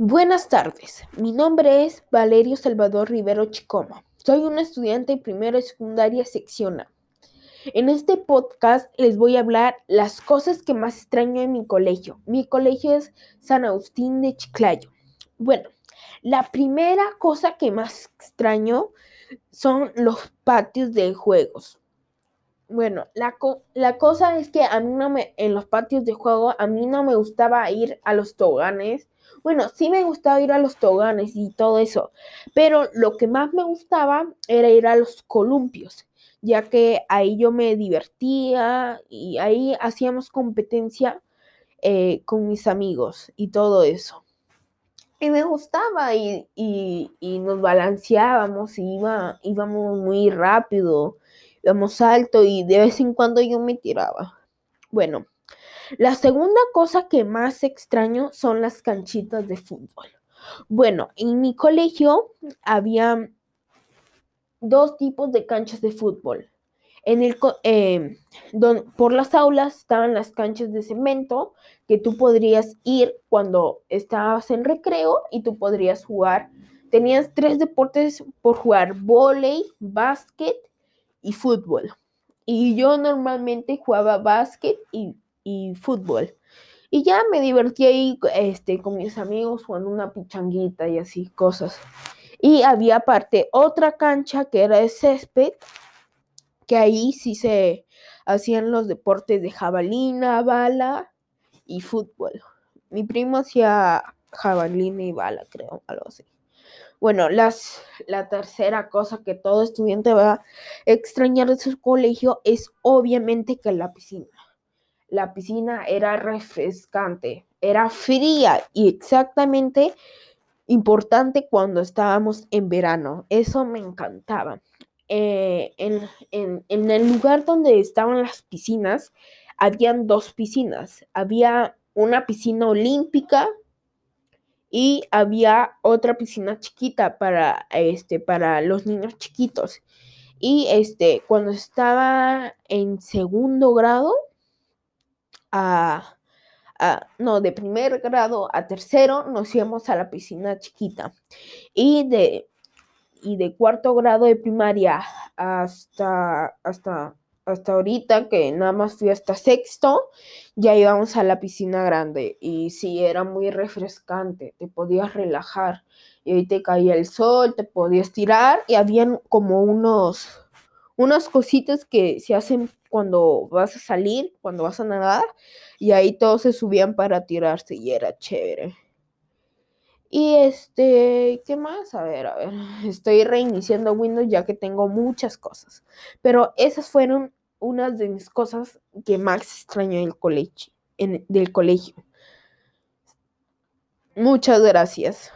Buenas tardes, mi nombre es Valerio Salvador Rivero Chicoma. Soy un estudiante de primera y secundaria sección A. En este podcast les voy a hablar las cosas que más extraño en mi colegio. Mi colegio es San Agustín de Chiclayo. Bueno, la primera cosa que más extraño son los patios de juegos. Bueno, la, la cosa es que a mí no me, en los patios de juego, a mí no me gustaba ir a los toganes bueno, sí me gustaba ir a los toganes y todo eso, pero lo que más me gustaba era ir a los columpios, ya que ahí yo me divertía y ahí hacíamos competencia eh, con mis amigos y todo eso. Y me gustaba y, nos balanceábamos y iba, íbamos muy rápido, íbamos alto y de vez en cuando yo me tiraba. Bueno, la segunda cosa que más extraño son las canchitas de fútbol. Bueno, en mi colegio había dos tipos de canchas de fútbol. En el, em, por las aulas estaban las canchas de cemento que tú podrías ir cuando estabas en recreo y tú podrías jugar. Tenías tres deportes por jugar, volei, básquet y fútbol. Y yo normalmente jugaba básquet y y fútbol. Y ya me divertí ahí este, con mis amigos jugando una pichanguita y así cosas. Y había aparte otra cancha que era de césped, que ahí sí se hacían los deportes de jabalina, bala y fútbol. Mi primo hacía jabalina y bala, creo, algo así. Bueno, las, la tercera cosa que todo estudiante va a extrañar de su colegio es obviamente que la piscina la piscina era refrescante, era fría y exactamente importante cuando estábamos en verano. Eso me encantaba. Eh, en, el lugar donde estaban las piscinas, habían dos piscinas. Había una piscina olímpica y había otra piscina chiquita para, este, para los niños chiquitos. Y este, cuando estaba en segundo grado, a, no, de primer grado a tercero nos íbamos a la piscina chiquita. Y de, y de cuarto grado de primaria hasta, hasta, hasta ahorita, que nada más fui hasta sexto, ya íbamos a la piscina grande. Y sí, era muy refrescante, te podías relajar. Y ahí te caía el sol, te podías tirar y habían como unos, unas cositas que se hacen cuando vas a salir, cuando vas a nadar, y ahí todos se subían para tirarse y era chévere. Y este, ¿qué más? A ver, a ver, estoy reiniciando Windows ya que tengo muchas cosas. Pero esas fueron unas de mis cosas que más extraño del colegio, en, del colegio. Muchas gracias.